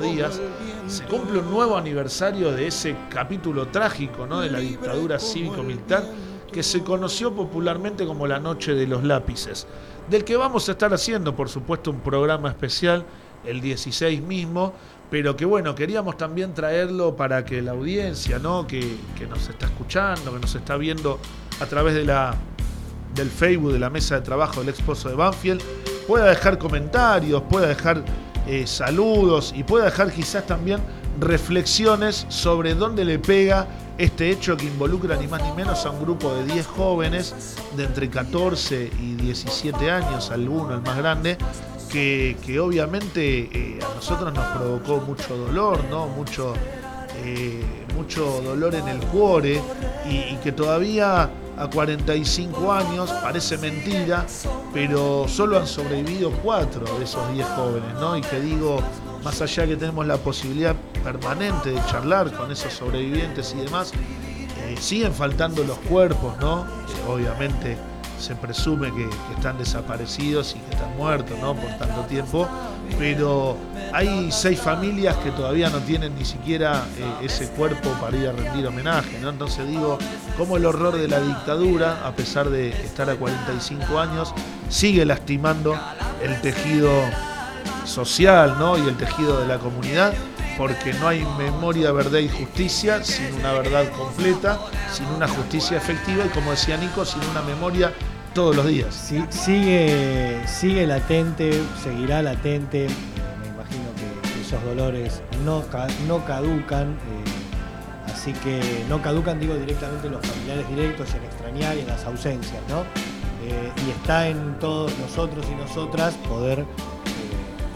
días se cumple un nuevo aniversario de ese capítulo trágico ¿no? de la dictadura cívico-militar que se conoció popularmente como la Noche de los Lápices, del que vamos a estar haciendo, por supuesto, un programa especial el 16 mismo, pero que bueno, queríamos también traerlo para que la audiencia, ¿no? que, nos está escuchando, que nos está viendo a través de la, del Facebook de la mesa de trabajo del exposo de Banfield, pueda dejar comentarios, pueda dejar eh, saludos y pueda dejar quizás también reflexiones sobre dónde le pega este hecho que involucra ni más ni menos a un grupo de 10 jóvenes de entre 14 y 17 años, alguno el más grande, que, obviamente eh, a nosotros nos provocó mucho dolor, ¿no? Mucho, eh, mucho dolor en el cuore y que todavía a 45 años, parece mentira, pero solo han sobrevivido cuatro de esos 10 jóvenes, ¿no? Y que digo, más allá que tenemos la posibilidad permanente de charlar con esos sobrevivientes y demás, eh, siguen faltando los cuerpos, ¿no? obviamente se presume que, están desaparecidos y que están muertos, ¿no? Por tanto tiempo, pero hay seis familias que todavía no tienen ni siquiera eh, ese cuerpo para ir a rendir homenaje, ¿no? Entonces digo, cómo el horror de la dictadura, a pesar de estar a 45 años, sigue lastimando el tejido social, ¿no? Y el tejido de la comunidad porque no hay memoria, verdad y justicia sin una verdad completa, sin una justicia efectiva y como decía Nico, sin una memoria todos los días. Sí, sigue, sigue latente, seguirá latente, me imagino que esos dolores no, no caducan, eh, así que no caducan, digo directamente los familiares directos en extrañar y en las ausencias, ¿no? Eh, y está en todos nosotros y nosotras poder eh,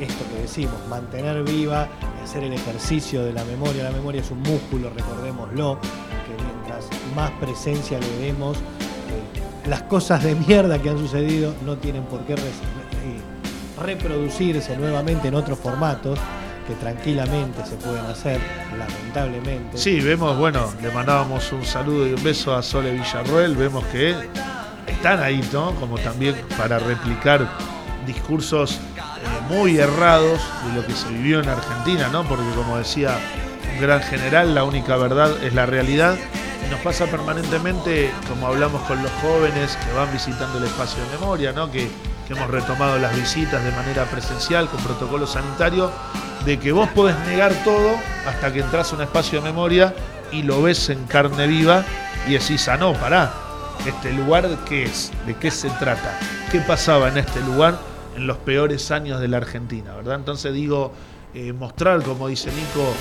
esto que decimos, mantener viva, hacer el ejercicio de la memoria. La memoria es un músculo, recordémoslo, que mientras más presencia le demos, las cosas de mierda que han sucedido no tienen por qué reproducirse nuevamente en otros formatos que tranquilamente se pueden hacer, lamentablemente. Sí, vemos, bueno, le mandábamos un saludo y un beso a Sole Villarroel, vemos que están ahí, ¿no? Como también para replicar discursos eh, muy errados de lo que se vivió en Argentina, ¿no? Porque como decía un gran general, la única verdad es la realidad nos pasa permanentemente, como hablamos con los jóvenes que van visitando el espacio de memoria, ¿no? que, hemos retomado las visitas de manera presencial con protocolo sanitario, de que vos podés negar todo hasta que entras a un espacio de memoria y lo ves en carne viva y decís, ah, no, pará, este lugar, ¿qué es? ¿De qué se trata? ¿Qué pasaba en este lugar en los peores años de la Argentina? ¿verdad? Entonces digo, eh, mostrar, como dice Nico,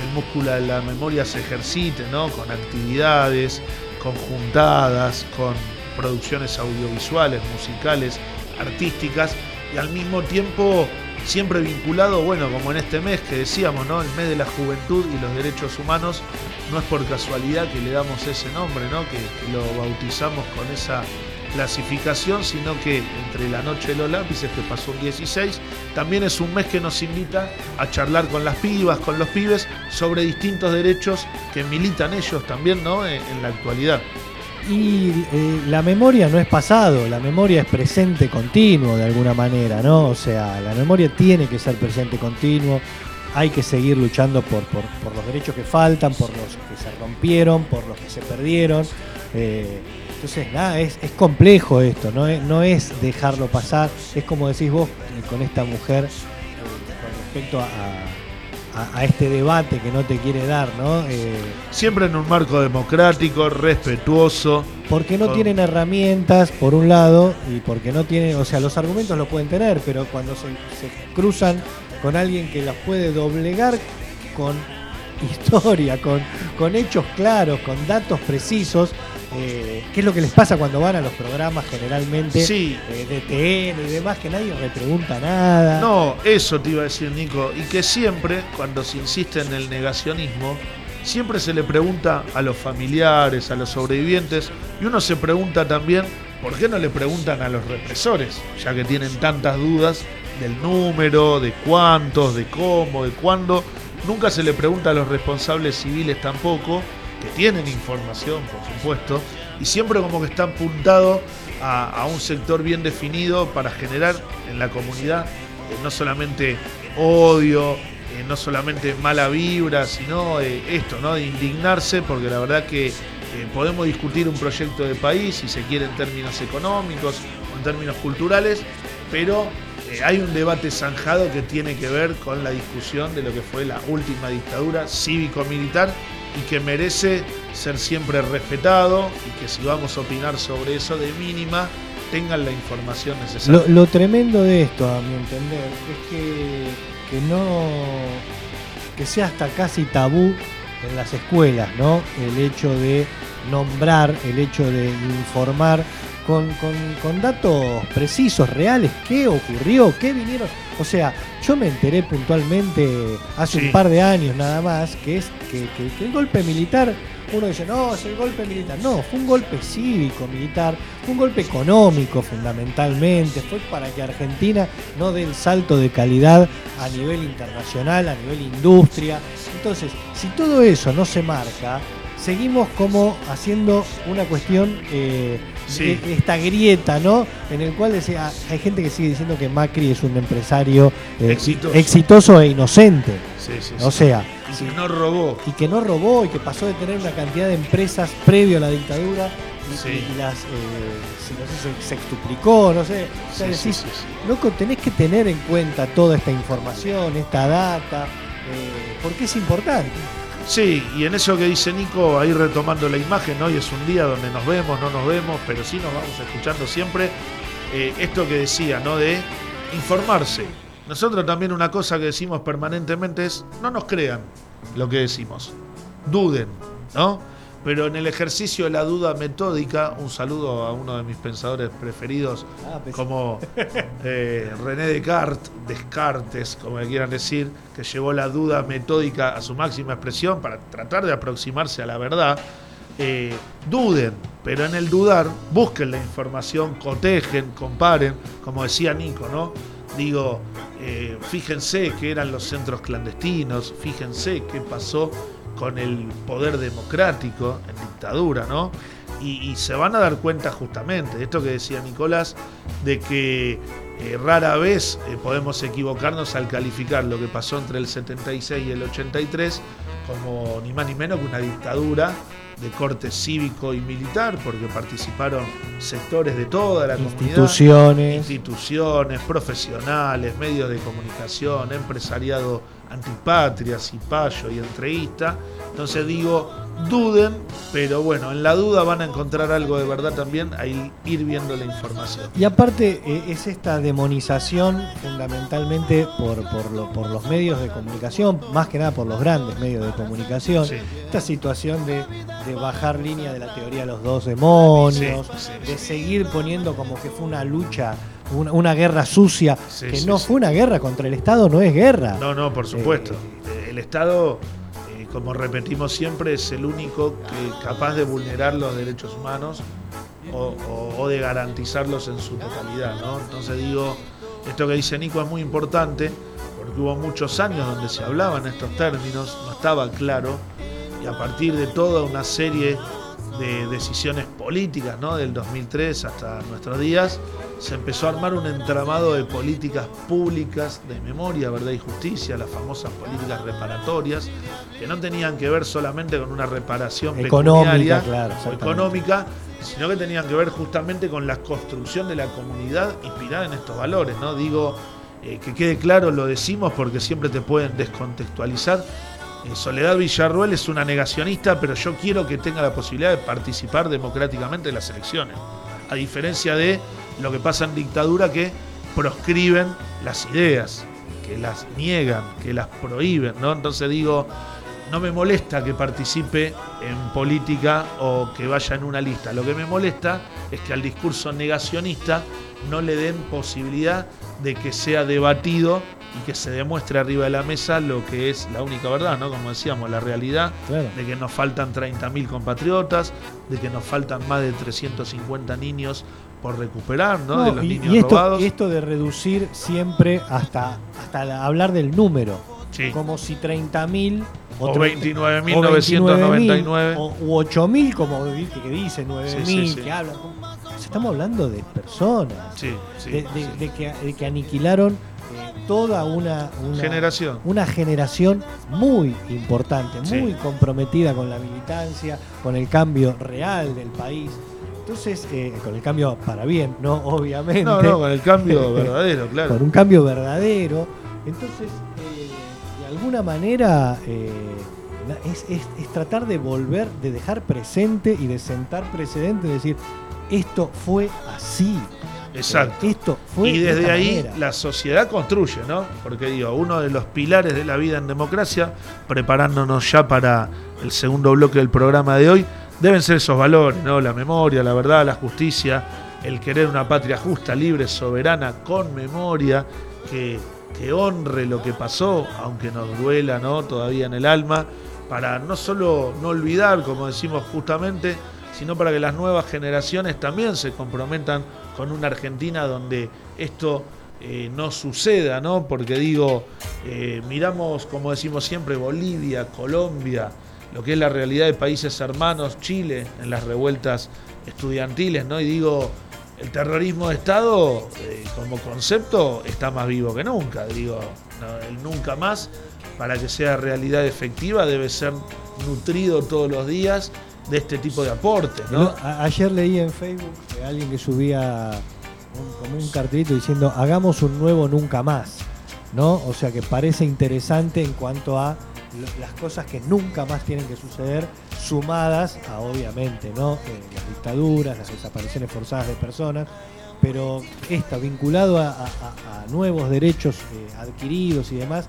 el músculo de la memoria se ejercite, ¿no? Con actividades, conjuntadas, con producciones audiovisuales, musicales, artísticas y al mismo tiempo siempre vinculado, bueno, como en este mes que decíamos, ¿no? El mes de la juventud y los derechos humanos, no es por casualidad que le damos ese nombre, ¿no? que lo bautizamos con esa clasificación, sino que entre la noche de los lápices, que pasó un 16, también es un mes que nos invita a charlar con las pibas, con los pibes, sobre distintos derechos que militan ellos también ¿no? en, la actualidad. Y eh, la memoria no es pasado, la memoria es presente continuo de alguna manera, ¿no? O sea, la memoria tiene que ser presente continuo, hay que seguir luchando por, por, los derechos que faltan, por los que se rompieron, por los que se perdieron. Eh, entonces, nada, es, complejo esto, no es, no es dejarlo pasar, es como decís vos eh, con esta mujer eh, con respecto a, este debate que no te quiere dar, ¿no? Eh, Siempre en un marco democrático, respetuoso. Porque no tienen herramientas, por un lado, y porque no tienen, o sea, los argumentos los pueden tener, pero cuando se, se cruzan con alguien que las puede doblegar con historia, con, con hechos claros, con datos precisos, eh, qué es lo que les pasa cuando van a los programas generalmente eh, de TN y demás, que nadie le pregunta nada. No, eso te iba a decir Nico, y que siempre, cuando se insiste en el negacionismo, siempre se le pregunta a los familiares, a los sobrevivientes, y uno se pregunta también, ¿por qué no le preguntan a los represores? Ya que tienen tantas dudas del número, de cuántos, de cómo, de cuándo. Nunca se le pregunta a los responsables civiles tampoco, que tienen información, por supuesto, y siempre como que están apuntado a, un sector bien definido para generar en la comunidad eh, no solamente odio, eh, no solamente mala vibra, sino eh, esto, ¿no? De indignarse, porque la verdad que podemos discutir un proyecto de país, si se quiere en términos económicos o en términos culturales, pero hay un debate zanjado que tiene que ver con la discusión de lo que fue la última dictadura cívico-militar y que merece ser siempre respetado y que si vamos a opinar sobre eso de mínima tengan la información necesaria. Lo, tremendo de esto, a mi entender, es que, que no que sea hasta casi tabú en las escuelas, ¿no? El hecho de nombrar, el hecho de informar con, con, datos precisos, reales, qué ocurrió, qué vinieron. O sea, yo me enteré puntualmente hace un par de años nada más que es que, el golpe militar, uno dice, no, es el golpe militar. No, fue un golpe cívico militar, fue un golpe económico fundamentalmente, fue para que Argentina no dé el salto de calidad a nivel internacional, a nivel industria. Entonces, si todo eso no se marca, seguimos como haciendo una cuestión eh, esta grieta, ¿no? En el cual decía, hay gente que sigue diciendo que Macri es un empresario eh, exitoso. e inocente. o sea, y que no robó. Y que no robó y que pasó de tener una cantidad de empresas previo a la dictadura y, las eh, se, extuplicó, no sé. O sea, decís, loco, tenés que tener en cuenta toda esta información, esta data, eh, porque es importante. Sí, y en eso que dice Nico, ahí retomando la imagen, hoy es un día donde nos vemos, no nos vemos, pero sí nos vamos escuchando siempre. Eh, esto que decía, ¿no? De informarse. Nosotros también una cosa que decimos permanentemente es, no nos crean lo que decimos, duden, ¿no? Pero en el ejercicio de la duda metódica, un saludo a uno de mis pensadores preferidos, ah, como eh, René Descartes, Descartes, como le quieran decir, que llevó la duda metódica a su máxima expresión para tratar de aproximarse a la verdad. Eh, duden, pero en el dudar busquen la información, cotejen, comparen, como decía Nico, ¿no? Digo, eh, fíjense qué eran los centros clandestinos, fíjense qué pasó con el poder democrático en dictadura, ¿no? Y, se van a dar cuenta justamente de esto que decía Nicolás, de que eh, rara vez eh, podemos equivocarnos al calificar lo que pasó entre el 76 y el 83 como ni más ni menos que una dictadura de corte cívico y militar, porque participaron sectores de toda la instituciones. instituciones, profesionales, medios de comunicación, empresariado antipatria, cipayo y entrevista. Entonces digo, duden, pero bueno, en la duda van a encontrar algo de verdad también, ahí ir viendo la información. Y aparte eh, es esta demonización fundamentalmente por, por, los medios de comunicación, más que nada por los grandes medios de comunicación, esta situación de, bajar línea de la teoría de los dos demonios, de seguir poniendo como que fue una lucha una, guerra sucia, que no fue una guerra contra el Estado, no es guerra. No, no, por supuesto. Eh, el Estado como repetimos siempre, es el único que capaz de vulnerar los derechos humanos o, de garantizarlos en su totalidad. ¿no? Entonces digo, esto que dice Nico es muy importante porque hubo muchos años donde se hablaban estos términos, no estaba claro, y a partir de toda una serie de decisiones políticas, ¿no? del 2003 hasta nuestros días, se empezó a armar un entramado de políticas públicas de memoria, verdad y justicia, las famosas políticas reparatorias, que no tenían que ver solamente con una reparación económica, o económica, sino que tenían que ver justamente con la construcción de la comunidad inspirada en estos valores. ¿no? Digo, eh, que quede claro, lo decimos porque siempre te pueden descontextualizar. Eh, Soledad Villarruel es una negacionista, pero yo quiero que tenga la posibilidad de participar democráticamente en las elecciones. A diferencia de lo que pasa en dictadura que proscriben las ideas, que las niegan, que las prohíben, ¿no? Entonces digo, no me molesta que participe en política o que vaya en una lista. Lo que me molesta es que al discurso negacionista no le den posibilidad de que sea debatido y que se demuestre arriba de la mesa lo que es la única verdad, ¿no? Como decíamos, la realidad de que nos faltan 30.000 compatriotas, de que nos faltan más de 350 niños por recuperar, ¿no? de los y, niños esto, robados. Y esto de reducir siempre hasta, hasta hablar del número. Como si 30.000 o, 29.999 o, u 8.000 como que dice 9.000 que hablan. Estamos hablando de personas, de, que, de, que, aniquilaron toda una, generación. Una generación muy importante, muy comprometida con la militancia, con el cambio real del país. Entonces, eh, con el cambio para bien, ¿no? Obviamente. No, no, con el cambio verdadero, claro. Con un cambio verdadero. Entonces, eh, de alguna manera, eh, es, tratar de volver, de dejar presente y de sentar precedente, de decir, esto fue así. Exacto. Esto fue y desde ahí la sociedad construye, ¿no? Porque digo, uno de los pilares de la vida en democracia, preparándonos ya para el segundo bloque del programa de hoy, deben ser esos valores, ¿no? La memoria, la verdad, la justicia, el querer una patria justa, libre, soberana, con memoria, que, honre lo que pasó, aunque nos duela, ¿no? Todavía en el alma, para no solo no olvidar, como decimos justamente, sino para que las nuevas generaciones también se comprometan con una Argentina donde esto eh, no suceda, ¿no? Porque digo, eh, miramos, como decimos siempre, Bolivia, Colombia, lo que es la realidad de países hermanos, Chile, en las revueltas estudiantiles, ¿no? Y digo, el terrorismo de Estado, eh, como concepto, está más vivo que nunca. Digo, el nunca más, para que sea realidad efectiva, debe ser nutrido todos los días de este tipo de aportes. ¿no? ayer leí en Facebook que alguien que subía como un cartelito diciendo hagamos un nuevo nunca más. ¿no? O sea que parece interesante en cuanto a las cosas que nunca más tienen que suceder, sumadas a obviamente ¿no? Eh, las dictaduras, las desapariciones forzadas de personas, pero esta vinculado a, nuevos derechos eh, adquiridos y demás,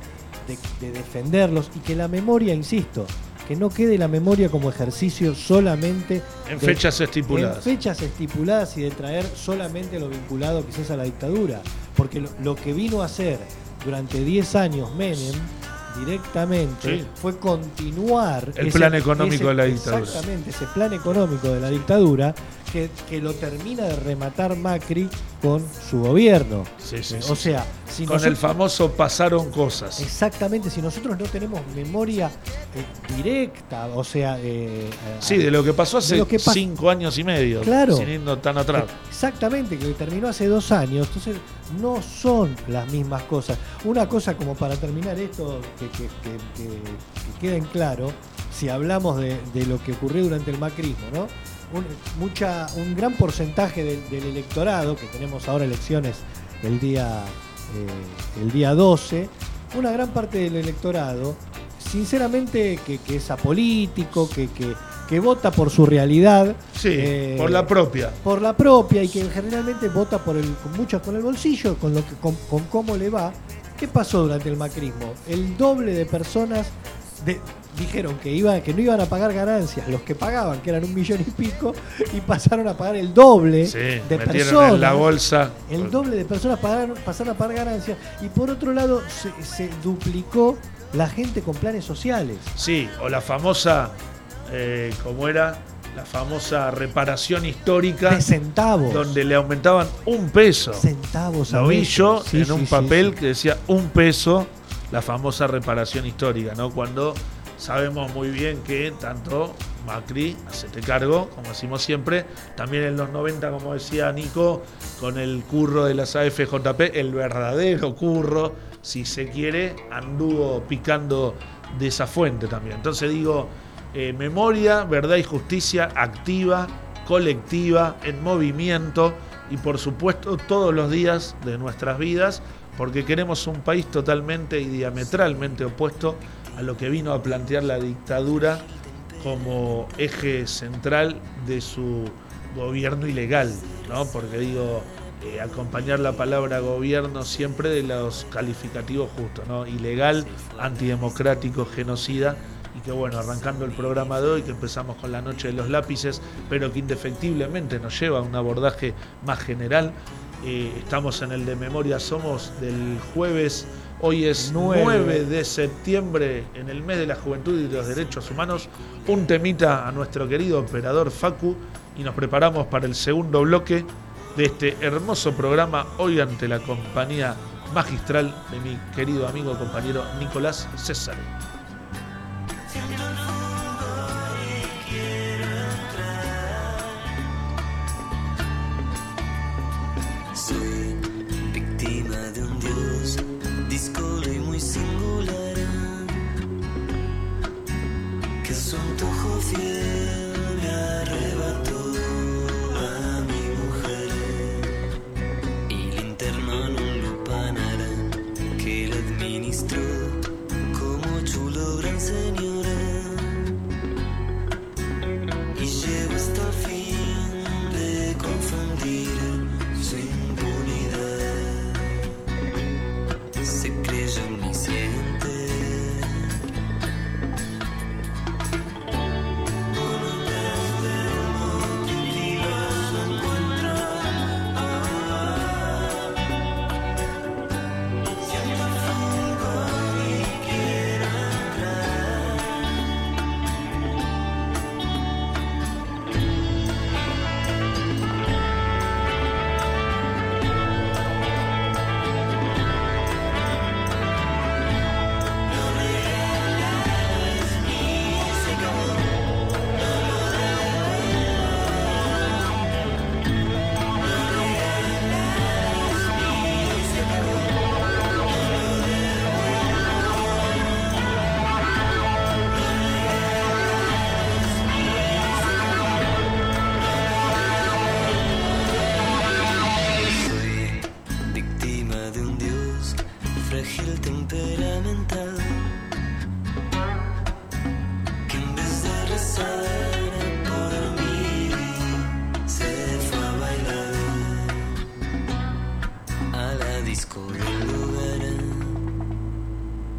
de defenderlos y que la memoria, insisto, que no quede la memoria como ejercicio solamente en fechas estipuladas. En fechas estipuladas y de traer solamente lo vinculado quizás a la dictadura. Porque lo, que vino a hacer durante 10 años Menem directamente fue continuar el plan económico de la dictadura. Exactamente, ese plan económico de la dictadura que, lo termina de rematar Macri con su gobierno. o sea, con el famoso pasaron cosas. Exactamente, si nosotros no tenemos memoria eh, directa, o sea, eh, sí, de lo que pasó hace cinco años y medio, claro, sin irnos tan atrás. Exactamente, que terminó hace dos años, entonces no son las mismas cosas. Una cosa como para terminar esto, que, que, queden claro, si hablamos de, de lo que ocurrió durante el macrismo, ¿no? Un, mucha, un gran porcentaje del, electorado, que tenemos ahora elecciones el día, eh, el día 12, una gran parte del electorado, sinceramente que, es apolítico, que, que, vota por su realidad. Sí, eh, por la propia. Por la propia y que generalmente vota por el, con el bolsillo, con, lo que, con, con cómo le va. ¿Qué pasó durante el macrismo? El doble de personas de, dijeron que, iba, que no iban a pagar ganancias los que pagaban, que eran un millón y pico, y pasaron a pagar el doble de personas. En la bolsa. El doble de personas pagaron, pasaron a pagar ganancias. Y por otro lado, se, duplicó la gente con planes sociales. Sí, o la famosa, eh, como era? La famosa reparación histórica. De centavos. Donde le aumentaban un peso. Centavos Lo vi yo en un papel que decía un peso, la famosa reparación histórica, ¿no? Cuando sabemos muy bien que tanto Macri, hacete cargo, como decimos siempre, también en los 90, como decía Nico, con el curro de las AFJP, el verdadero curro, si se quiere, anduvo picando de esa fuente también. Entonces digo, eh, memoria, verdad y justicia activa, colectiva, en movimiento y por supuesto todos los días de nuestras vidas, porque queremos un país totalmente y diametralmente opuesto a lo que vino a plantear la dictadura como eje central de su gobierno ilegal, ¿no? Porque digo, eh, acompañar la palabra gobierno siempre de los calificativos justos, ¿no? Ilegal, antidemocrático, genocida. Y que bueno, arrancando el programa de hoy, que empezamos con la noche de los lápices, pero que indefectiblemente nos lleva a un abordaje más general. Eh, estamos en el de memoria, somos del jueves Hoy es 9. de septiembre, en el mes de la juventud y de los derechos humanos. Un temita a nuestro querido operador Facu y nos preparamos para el segundo bloque de este hermoso programa hoy ante la compañía magistral de mi querido amigo compañero Nicolás César.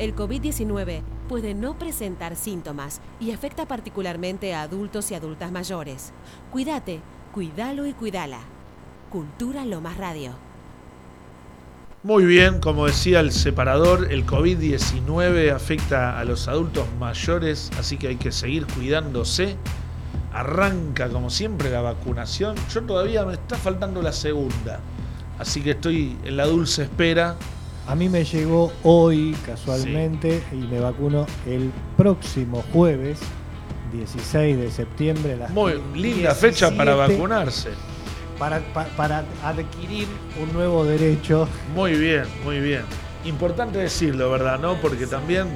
COVID-19 puede no presentar síntomas y afecta particularmente a adultos y adultas mayores. Cuídate, cuídalo y cuídala. Cultura Lomas Radio. Muy bien, como decía el separador, el COVID-19 afecta a los adultos mayores, así que hay que seguir cuidándose. Arranca como siempre la vacunación. Yo todavía me está faltando la segunda, así que estoy en la dulce espera a mí me llegó hoy casualmente y me vacuno el próximo jueves, 16 de septiembre. Muy linda fecha para vacunarse. Para, para, adquirir un nuevo derecho. Muy bien, muy bien. Importante decirlo, ¿verdad? ¿No? Porque también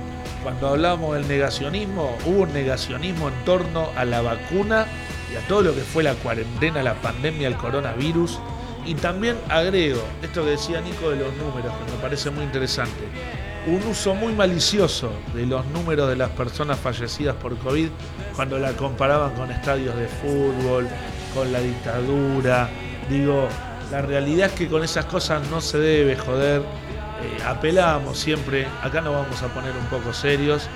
cuando hablamos del negacionismo, hubo un negacionismo en torno a la vacuna y a todo lo que fue la cuarentena, la pandemia, el coronavirus y también agrego esto que decía Nico de los números, que me parece muy interesante. Un uso muy malicioso de los números de las personas fallecidas por COVID cuando la comparaban con estadios de fútbol, con la dictadura. Digo, la realidad es que con esas cosas no se debe joder. Eh, apelamos siempre, acá nos vamos a poner un poco serios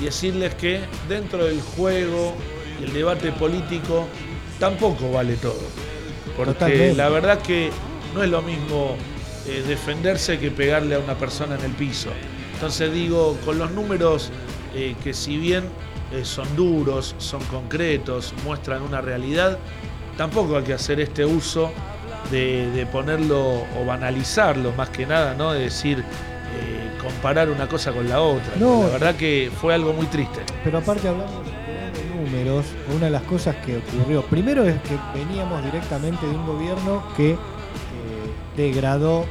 y decirles que dentro del juego y el debate político tampoco vale todo porque la verdad que no es lo mismo eh, defenderse que pegarle a una persona en el piso. Entonces digo, con los números eh, que si bien eh, son duros, son concretos, muestran una realidad, tampoco hay que hacer este uso de, ponerlo o banalizarlo más que nada, ¿no? De decir, comparar una cosa con la otra. La verdad que fue algo muy triste. Pero aparte hablamos números, una de las cosas que ocurrió, primero es que veníamos directamente de un gobierno que eh, degradó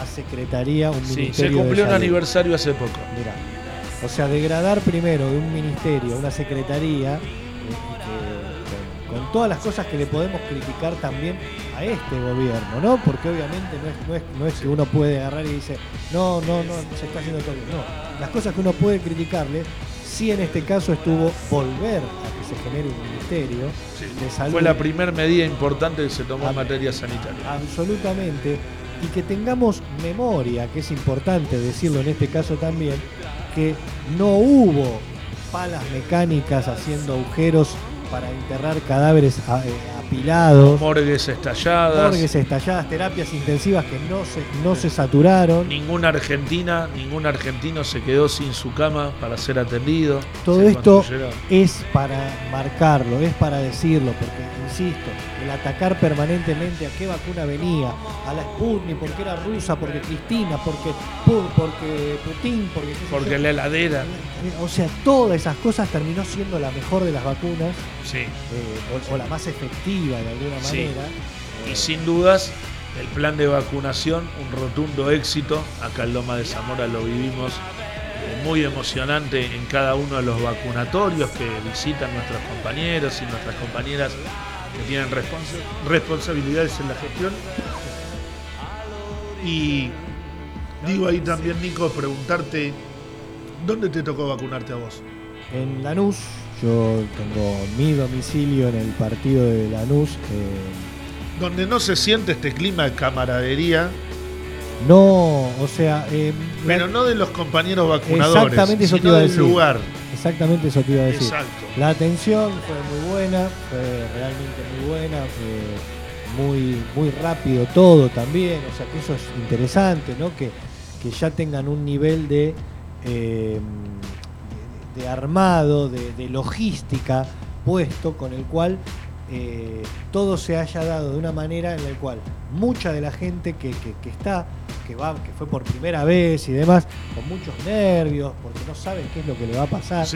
a secretaría un ministerio. Se cumplió un aniversario hace poco. Mira, o sea, degradar primero de un ministerio, una secretaría, eh, con, todas las cosas que le podemos criticar también a este gobierno, ¿no? Porque obviamente no es, no es, no es que uno puede agarrar y dice, no, no, no, se está haciendo todo bien. No, las cosas que uno puede criticarle sí en este caso estuvo volver a que se genere un ministerio de salud. Fue la primera medida importante que se tomó en materia sanitaria. Absolutamente. Y que tengamos memoria, que es importante decirlo en este caso también, que no hubo palas mecánicas haciendo agujeros para enterrar cadáveres eh, apilados. Morgues estalladas. Morgues estalladas, terapias intensivas que no se, no se saturaron. Ninguna argentina, ningún argentino se quedó sin su cama para ser atendido. Todo esto es para marcarlo, es para decirlo, porque, insisto, el atacar permanentemente a qué vacuna venía, a la Sputnik, porque era rusa, porque Cristina, porque, porque Putin, porque... Porque la heladera. O sea, todas esas cosas terminó siendo la mejor de las vacunas Sí. Eh, o, la más efectiva de alguna manera. Y sin dudas, el plan de vacunación, un rotundo éxito. Acá en Loma de Zamora lo vivimos muy emocionante en cada uno de los vacunatorios que visitan nuestros compañeros y nuestras compañeras que tienen responsabilidades en la gestión. Y digo ahí también, Nico, preguntarte, ¿dónde te tocó vacunarte a vos? En Lanús, yo tengo mi domicilio en el partido de Lanús. Donde no se siente este clima de camaradería. No, o sea. Eh, pero no de los compañeros vacunadores. Exactamente eso te iba a decir. lugar. Exactamente eso te iba a decir. Exacto. La atención fue muy buena, fue realmente muy buena, fue muy, muy rápido todo también. O sea que eso es interesante, ¿no? Que, que ya tengan un nivel de. Eh, de armado, de, logística puesto con el cual eh, todo se haya dado de una manera en la cual mucha de la gente que, está, que va, que fue por primera vez y demás, con muchos nervios, porque no saben qué es lo que le va a pasar.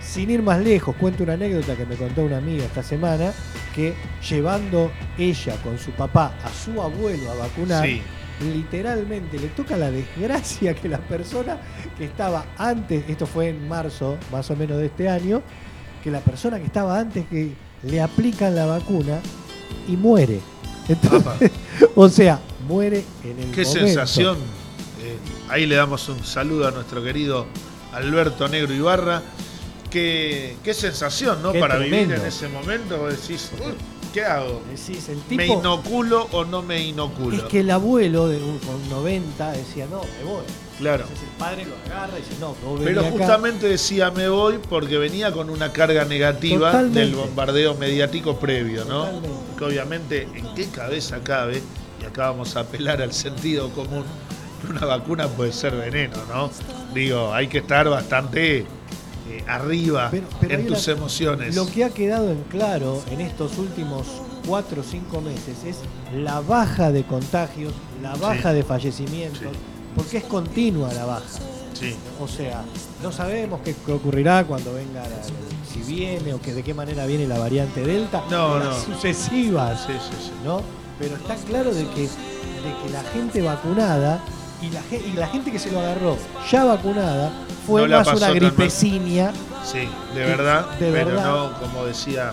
Sin ir más lejos, cuento una anécdota que me contó una amiga esta semana, que llevando ella con su papá a su abuelo a vacunar, literalmente le toca la desgracia que la persona que estaba antes, esto fue en marzo más o menos de este año, que la persona que estaba antes que le aplican la vacuna y muere. o sea, muere en el Qué sensación. Eh, ahí le damos un saludo a nuestro querido Alberto Negro Ibarra. Qué, qué sensación, ¿no? Para vivir en ese momento. Decís, ¿qué hago? ¿Me inoculo o no me inoculo? Es que el abuelo de un, con 90 decía, no, me voy. Claro. Entonces el padre lo agarra y dice, no, no Pero justamente decía, me voy porque venía con una carga negativa del bombardeo mediático previo, ¿no? Que obviamente, ¿en qué cabeza cabe? Y acá vamos a apelar al sentido común. Una vacuna puede ser veneno, ¿no? Digo, hay que estar bastante eh, arriba en tus emociones. Lo que ha quedado en claro en estos últimos cuatro o cinco meses es la baja de contagios, la baja de fallecimientos, porque es continua la baja. O sea, no sabemos qué, ocurrirá cuando venga, si viene o que de qué manera viene la variante Delta. No, no. Sucesivas. ¿no? Pero está claro de que, de que la gente vacunada y la, y la gente que se lo agarró ya vacunada fue más una gripecinia. Sí, de verdad, pero no como decía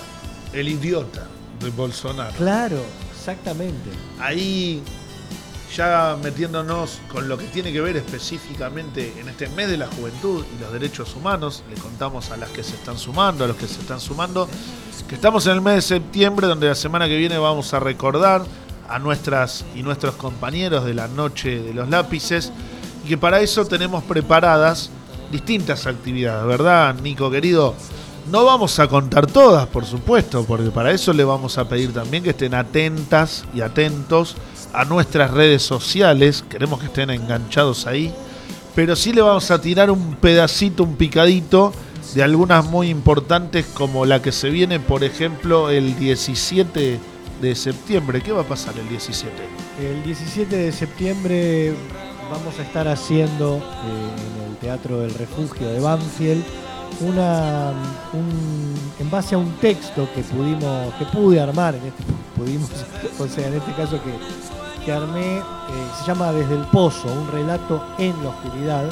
el idiota de Bolsonaro. Claro, exactamente. Ahí ya metiéndonos con lo que tiene que ver específicamente en este mes de la juventud y los derechos humanos, le contamos a las que se están sumando, a los que se están sumando, que estamos en el mes de septiembre, donde la semana que viene vamos a recordar a nuestras y nuestros compañeros de la Noche de los Lápices, y que para eso tenemos preparadas distintas actividades, ¿verdad, Nico querido? No vamos a contar todas, por supuesto, porque para eso le vamos a pedir también que estén atentas y atentos a nuestras redes sociales, queremos que estén enganchados ahí, pero sí le vamos a tirar un pedacito, un picadito de algunas muy importantes como la que se viene, por ejemplo, el 17 de septiembre. ¿Qué va a pasar el 17? El 17 de septiembre vamos a estar haciendo eh, en el Teatro del Refugio de Banfield una en base a un texto que pudimos que pude armar en este pudimos o sea en este caso que, que armé eh, se llama desde el pozo un relato en la oscuridad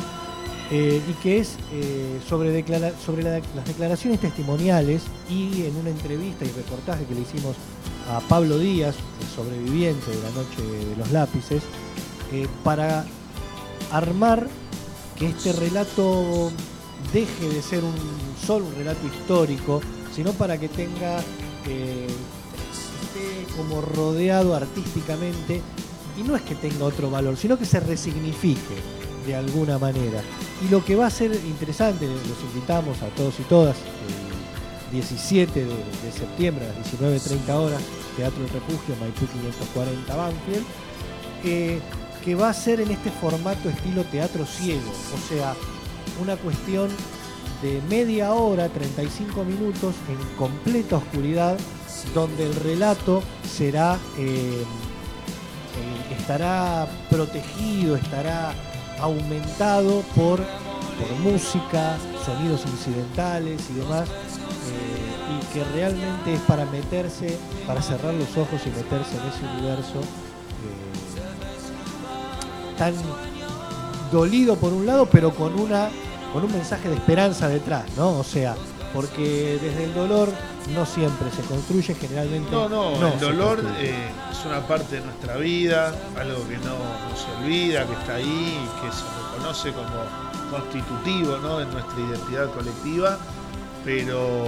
eh, y que es sobre, sobre las declaraciones testimoniales y en una entrevista y reportaje que le hicimos a Pablo Díaz, el sobreviviente de la Noche de los Lápices, para armar que este relato deje de ser un solo un relato histórico, sino para que tenga eh, esté como rodeado artísticamente y no es que tenga otro valor, sino que se resignifique de alguna manera. Y lo que va a ser interesante, los invitamos a todos y todas, el 17 de, septiembre a las 19.30 horas, Teatro del Refugio, Maipú 540 Banfield, eh, que va a ser en este formato estilo teatro ciego, o sea, una cuestión de media hora, 35 minutos en completa oscuridad, donde el relato será eh, eh, estará protegido, estará aumentado por, por música, sonidos incidentales y demás, eh, y que realmente es para meterse, para cerrar los ojos y meterse en ese universo tan dolido por un lado, pero con una con un mensaje de esperanza detrás, ¿no? O sea, porque desde el dolor no siempre se construye, generalmente. No, no, el dolor eh, es una parte de nuestra vida, algo que no, se olvida, que está ahí, que se reconoce como constitutivo ¿no? en nuestra identidad colectiva, pero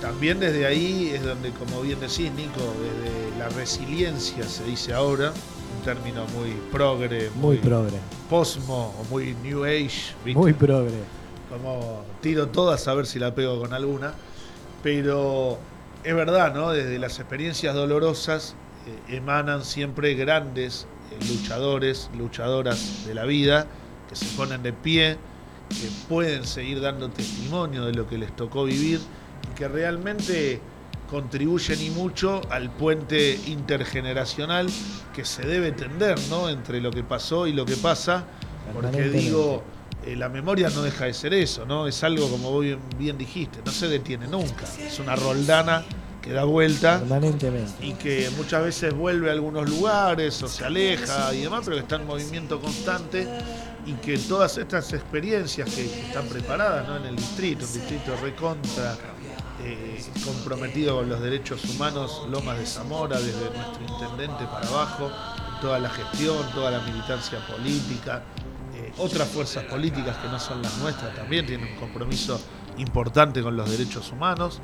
también desde ahí es donde, como bien decís, Nico, desde la resiliencia se dice ahora, término muy progre, muy, progre, posmo o muy new age, muy progre. Como tiro todas a ver si la pego con alguna, pero es verdad, ¿no? Desde las experiencias dolorosas eh, emanan siempre grandes eh, luchadores, luchadoras de la vida, que se ponen de pie, que pueden seguir dando testimonio de lo que les tocó vivir y que realmente contribuyen y mucho al puente intergeneracional que se debe tender, ¿no? Entre lo que pasó y lo que pasa, porque digo eh, la memoria no deja de ser eso, ¿no? Es algo, como vos bien, dijiste, no se detiene nunca. Es una roldana que da vuelta permanentemente y que muchas veces vuelve a algunos lugares o se aleja y demás, pero que está en movimiento constante y que todas estas experiencias que, están preparadas ¿no? en el distrito, un distrito recontra eh, comprometido con los derechos humanos, Lomas de Zamora, desde nuestro intendente para abajo, toda la gestión, toda la militancia política, otras fuerzas políticas que no son las nuestras también tienen un compromiso importante con los derechos humanos.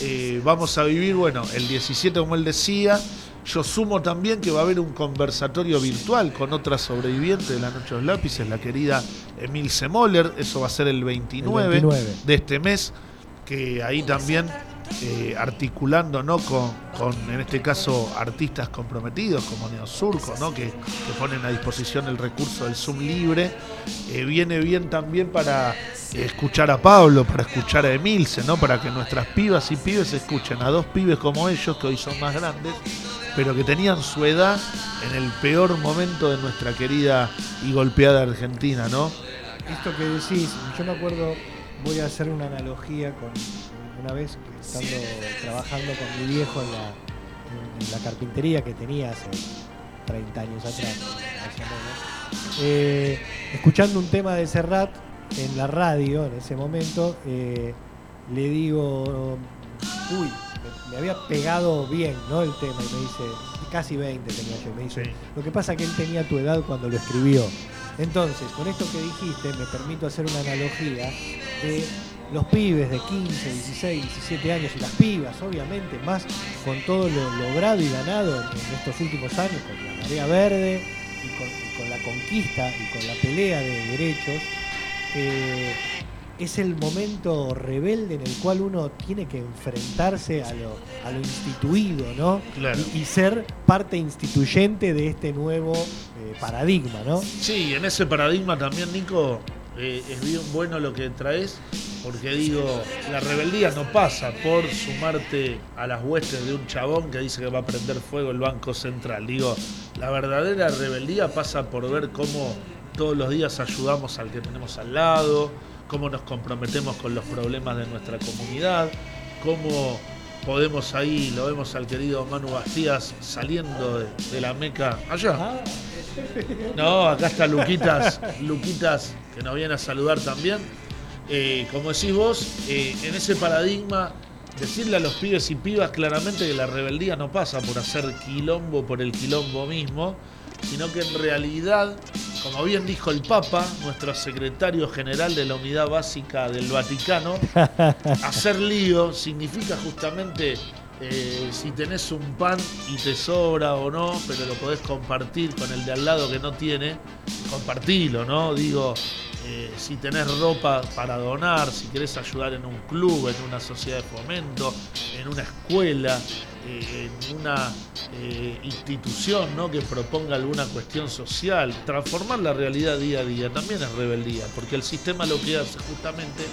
Eh, vamos a vivir, bueno, el 17 como él decía, yo sumo también que va a haber un conversatorio virtual con otra sobreviviente de la Noche de los Lápices, la querida Emil Semoller, eso va a ser el 29, de este mes, que ahí también eh, articulando ¿no? Con, en este caso, artistas comprometidos como Neosurco, ¿no? que, ponen a disposición el recurso del Zoom libre. Eh, viene bien también para escuchar a Pablo, para escuchar a Emilce, ¿no? para que nuestras pibas y pibes escuchen a dos pibes como ellos, que hoy son más grandes, pero que tenían su edad en el peor momento de nuestra querida y golpeada Argentina. ¿no? Esto que decís, yo me acuerdo, voy a hacer una analogía con una vez estando trabajando con mi viejo en la, carpintería que tenía hace 30 años atrás, eh, escuchando un tema de Serrat en la radio en ese momento, eh, le digo, uy, me, había pegado bien ¿no? el tema y me dice, casi 20 tenía yo, me dice, lo que pasa es que él tenía tu edad cuando lo escribió. Entonces, con esto que dijiste, me permito hacer una analogía de los pibes de 15, 16, 17 años y las pibas, obviamente, más con todo lo logrado y ganado en, estos últimos años, con la marea verde y con, la conquista y con la pelea de derechos, eh, es el momento rebelde en el cual uno tiene que enfrentarse a lo, instituido, ¿no? Y, ser parte instituyente de este nuevo eh, paradigma, ¿no? Sí, en ese paradigma también, Nico, eh, es bien bueno lo que traes, porque digo, la rebeldía no pasa por sumarte a las huestes de un chabón que dice que va a prender fuego el Banco Central. Digo, la verdadera rebeldía pasa por ver cómo todos los días ayudamos al que tenemos al lado, cómo nos comprometemos con los problemas de nuestra comunidad, cómo podemos ahí, lo vemos al querido Manu Bastías saliendo de, de la Meca allá. Ah. No, acá está Luquitas, Luquitas que nos viene a saludar también. Eh, como decís vos, eh, en ese paradigma, decirle a los pibes y pibas claramente que la rebeldía no pasa por hacer quilombo por el quilombo mismo, sino que en realidad, como bien dijo el Papa, nuestro secretario general de la Unidad Básica del Vaticano, hacer lío significa justamente eh, si tenés un pan y te sobra o no, pero lo podés compartir con el de al lado que no tiene, compartilo, ¿no? Digo, eh, si tenés ropa para donar, si querés ayudar en un club, en una sociedad de fomento, en una escuela, eh, en una institución ¿no? que proponga alguna cuestión social, transformar la realidad día a día también es rebeldía, porque el sistema lo que hace justamente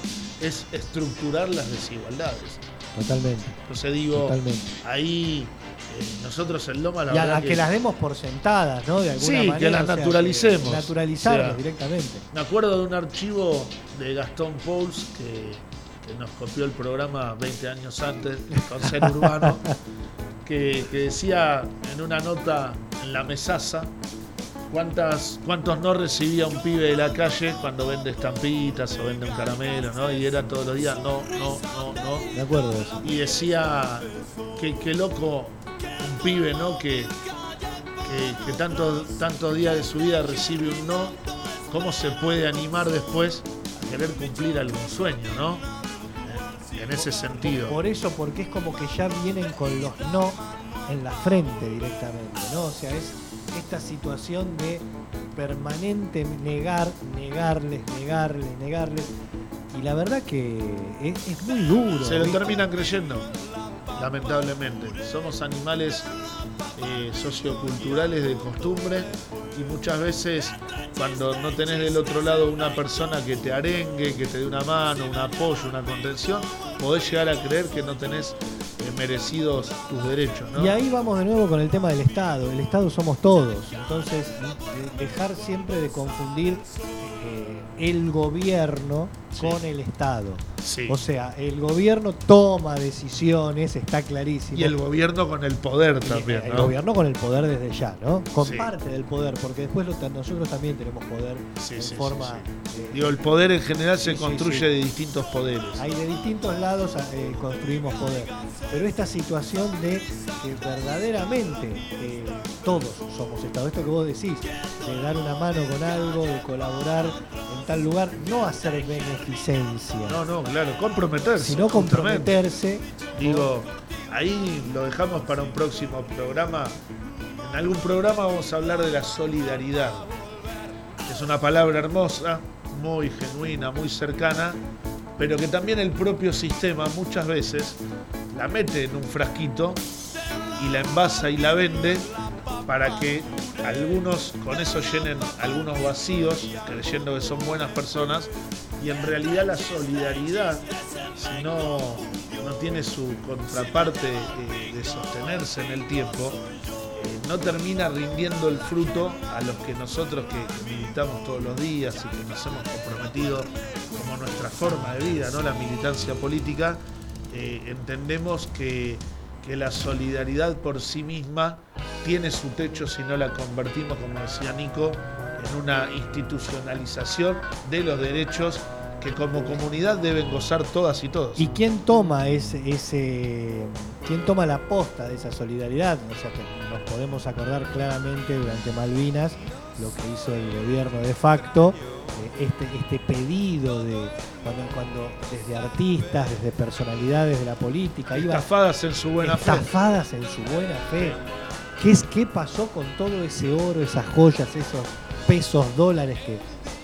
es estructurar las desigualdades. Totalmente. Entonces digo, ahí eh, nosotros en Loma la y a que, las demos por sentadas, ¿no? De alguna sí, manera. que las naturalicemos. naturalizarlas directamente. Me acuerdo de un archivo de Gastón Pauls que, nos copió el programa 20 años antes con Ser Urbano, que, que decía en una nota en la mesaza ¿Cuántas, ¿Cuántos no recibía un pibe de la calle cuando vende estampitas o vende un caramelo, ¿no? Y era todos los días, no, no, no, no. De acuerdo eso. Y decía, que, qué loco un pibe, ¿no? Que, que, que tantos tantos días de su vida recibe un no, ¿cómo se puede animar después a querer cumplir algún sueño, ¿no? En ese sentido. Por eso, porque es como que ya vienen con los no en la frente directamente, ¿no? O sea, es esta situación de permanente negar, negarles, negarles, negarles. Y la verdad que es, es muy duro. Se lo ¿viste? terminan creyendo, lamentablemente. Somos animales eh, socioculturales de costumbre y muchas veces cuando no tenés del otro lado una persona que te arengue, que te dé una mano, un apoyo, una contención, podés llegar a creer que no tenés merecidos tus derechos. ¿no? Y ahí vamos de nuevo con el tema del Estado. El Estado somos todos. Entonces, de- dejar siempre de confundir eh, el gobierno Sí. con el Estado. Sí. O sea, el gobierno toma decisiones, está clarísimo. Y el gobierno con el poder también, el ¿no? gobierno con el poder desde ya, ¿no? Con Sí. parte del poder, porque después lo- nosotros también tenemos poder en forma. eh, Digo, el poder en general se construye de distintos poderes. Hay de distintos lados eh, construimos poder. Pero esta situación de que verdaderamente eh, todos somos Estado, esto que vos decís, de dar una mano con algo, de colaborar en tal lugar, no hacer beneficencia, No, no, claro, comprometerse. sino justamente. comprometerse. Digo, ahí lo dejamos para un próximo programa. En algún programa vamos a hablar de la solidaridad. Es una palabra hermosa, muy genuina, muy cercana, pero que también el propio sistema muchas veces la mete en un frasquito y la envasa y la vende para que algunos con eso llenen algunos vacíos, creyendo que son buenas personas, y en realidad la solidaridad, si no, no tiene su contraparte eh, de sostenerse en el tiempo, eh, no termina rindiendo el fruto a los que nosotros que militamos todos los días y que nos hemos comprometido como nuestra forma de vida, ¿no? la militancia política, eh, entendemos que, que la solidaridad por sí misma tiene su techo si no la convertimos, como decía Nico, en una institucionalización de los derechos que como comunidad deben gozar todas y todos. ¿Y quién toma ese, ese, quién toma la posta de esa solidaridad? O sea que nos podemos acordar claramente durante Malvinas lo que hizo el gobierno de facto, eh, este, este pedido de cuando, cuando desde artistas, desde personalidades de la política, iban Estafadas en su buena fe. estafadas en su buena fe. ¿Qué, es, ¿Qué pasó con todo ese oro, esas joyas, esos pesos, dólares que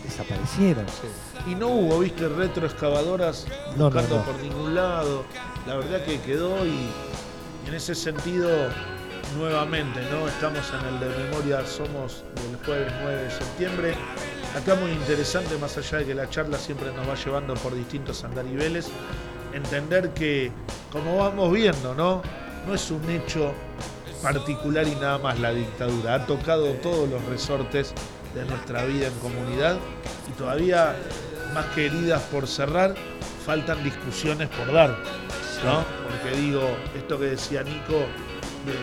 desaparecieron? Y no hubo, viste, retroexcavadoras No, no, no. por ningún lado. La verdad que quedó y, y en ese sentido, nuevamente, ¿no? Estamos en el de memoria, somos del jueves 9 de septiembre. Acá muy interesante, más allá de que la charla siempre nos va llevando por distintos andariveles, entender que, como vamos viendo, ¿no? No es un hecho particular y nada más la dictadura. Ha tocado todos los resortes de nuestra vida en comunidad y todavía, más que heridas por cerrar, faltan discusiones por dar. ¿no? Porque digo, esto que decía Nico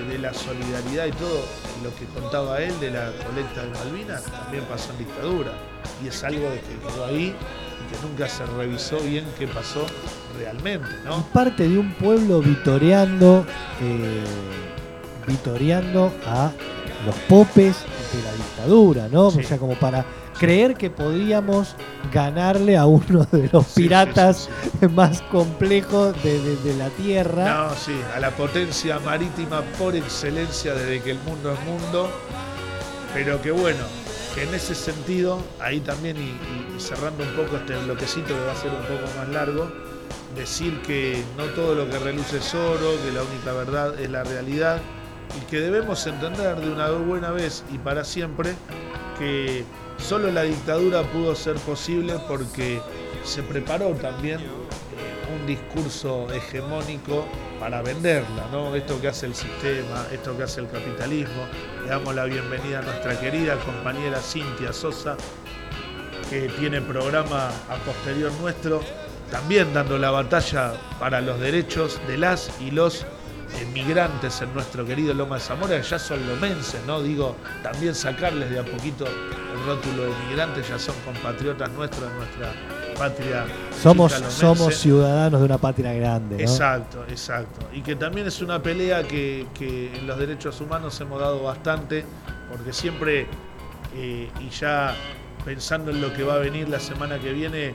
de, la solidaridad y todo, lo que contaba él de la colecta de Malvinas, también pasó en dictadura. Y es algo de que quedó ahí y que nunca se revisó bien qué pasó realmente, ¿no? parte de un pueblo vitoreando, eh, vitoreando a los popes de la dictadura, ¿no? Sí. O sea, como para creer que podíamos ganarle a uno de los Sí, piratas sí, más complejos de, de- de la tierra. No, sí, a la potencia marítima por excelencia desde que el mundo es mundo. Pero que bueno, que en ese sentido, ahí también, y- y cerrando un poco este bloquecito que va a ser un poco más largo, decir que no todo lo que reluce es oro, que la única verdad es la realidad, y que debemos entender de una buena vez y para siempre que solo la dictadura pudo ser posible porque se preparó también eh, un discurso hegemónico para venderla, ¿no? Esto que hace el sistema, esto que hace el capitalismo. Le damos la bienvenida a nuestra querida compañera Cintia Sosa, que tiene programa a posterior nuestro, también dando la batalla para los derechos de las y los emigrantes en nuestro querido Loma de Zamora, que ya son lomenses, ¿no? Digo, también sacarles de a poquito el rótulo de emigrantes, ya son compatriotas nuestros en nuestra patria. Somos, somos ciudadanos de una patria grande. ¿no? Exacto, exacto. Y que también es una pelea que, que en los derechos humanos hemos dado bastante, porque siempre, eh, y ya pensando en lo que va a venir la semana que viene, eh,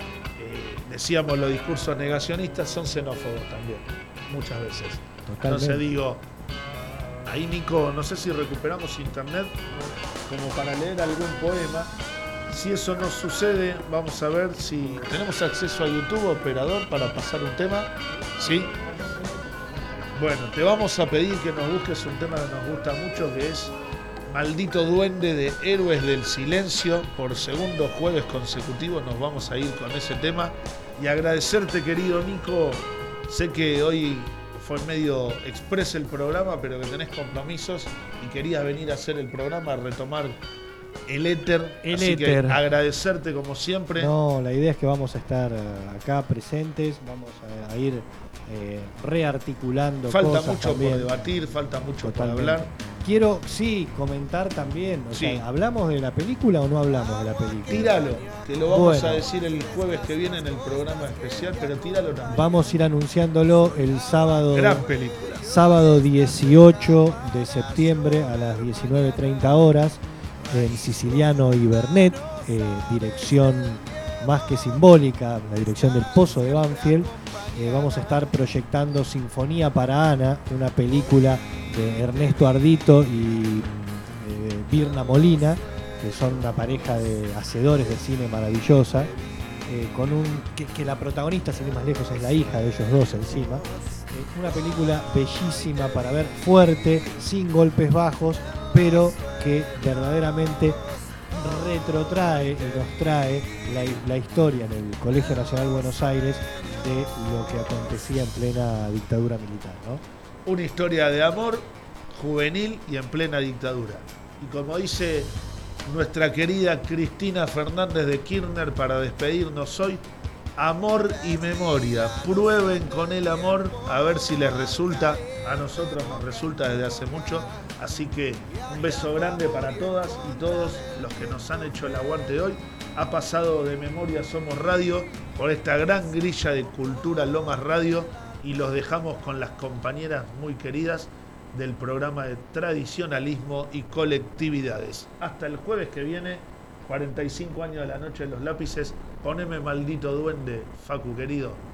decíamos los discursos negacionistas son xenófobos también, muchas veces. Entonces digo, ahí Nico, no sé si recuperamos internet como para leer algún poema. Si eso no sucede, vamos a ver si tenemos acceso a YouTube, operador, para pasar un tema. ¿Sí? Bueno, te vamos a pedir que nos busques un tema que nos gusta mucho, que es Maldito Duende de Héroes del Silencio. Por segundo jueves consecutivo nos vamos a ir con ese tema. Y agradecerte, querido Nico. Sé que hoy fue medio express el programa, pero que tenés compromisos y querías venir a hacer el programa, a retomar el éter. El Así éter. que agradecerte como siempre. No, la idea es que vamos a estar eh, acá presentes, vamos a, a ir eh, rearticulando falta cosas mucho también. por debatir, falta mucho Totalmente. por hablar. Quiero, sí, comentar también, o Sí. sea, ¿hablamos de la película o no hablamos de la película? Tíralo, que lo vamos Bueno. a decir el jueves que viene en el programa especial, pero tíralo también. Vamos a ir anunciándolo el sábado. Gran película. sábado 18 de septiembre a las 19.30 horas en Siciliano y Bernet, eh, dirección más que simbólica, la dirección del Pozo de Banfield. Eh, vamos a estar proyectando Sinfonía para Ana, una película de Ernesto Ardito y eh, Birna Molina, que son una pareja de hacedores de cine maravillosa. con un que, que la protagonista, sin ir más lejos, es la hija de ellos dos encima. Eh, una película bellísima para ver, fuerte, sin golpes bajos, pero que verdaderamente retrotrae y nos trae la, historia en el Colegio Nacional Buenos Aires de lo que acontecía en plena dictadura militar. ¿no? Una historia de amor juvenil y en plena dictadura. Y como dice nuestra querida Cristina Fernández de Kirchner para despedirnos hoy, amor y memoria. Prueben con el amor a ver si les resulta. A nosotros nos resulta desde hace mucho. Así que un beso grande para todas y todos los que nos han hecho el aguante hoy. Ha pasado de Memoria Somos Radio por esta gran grilla de Cultura Lomas Radio y los dejamos con las compañeras muy queridas del programa de tradicionalismo y colectividades. Hasta el jueves que viene, 45 años de la noche de los lápices. Poneme maldito duende, Facu querido.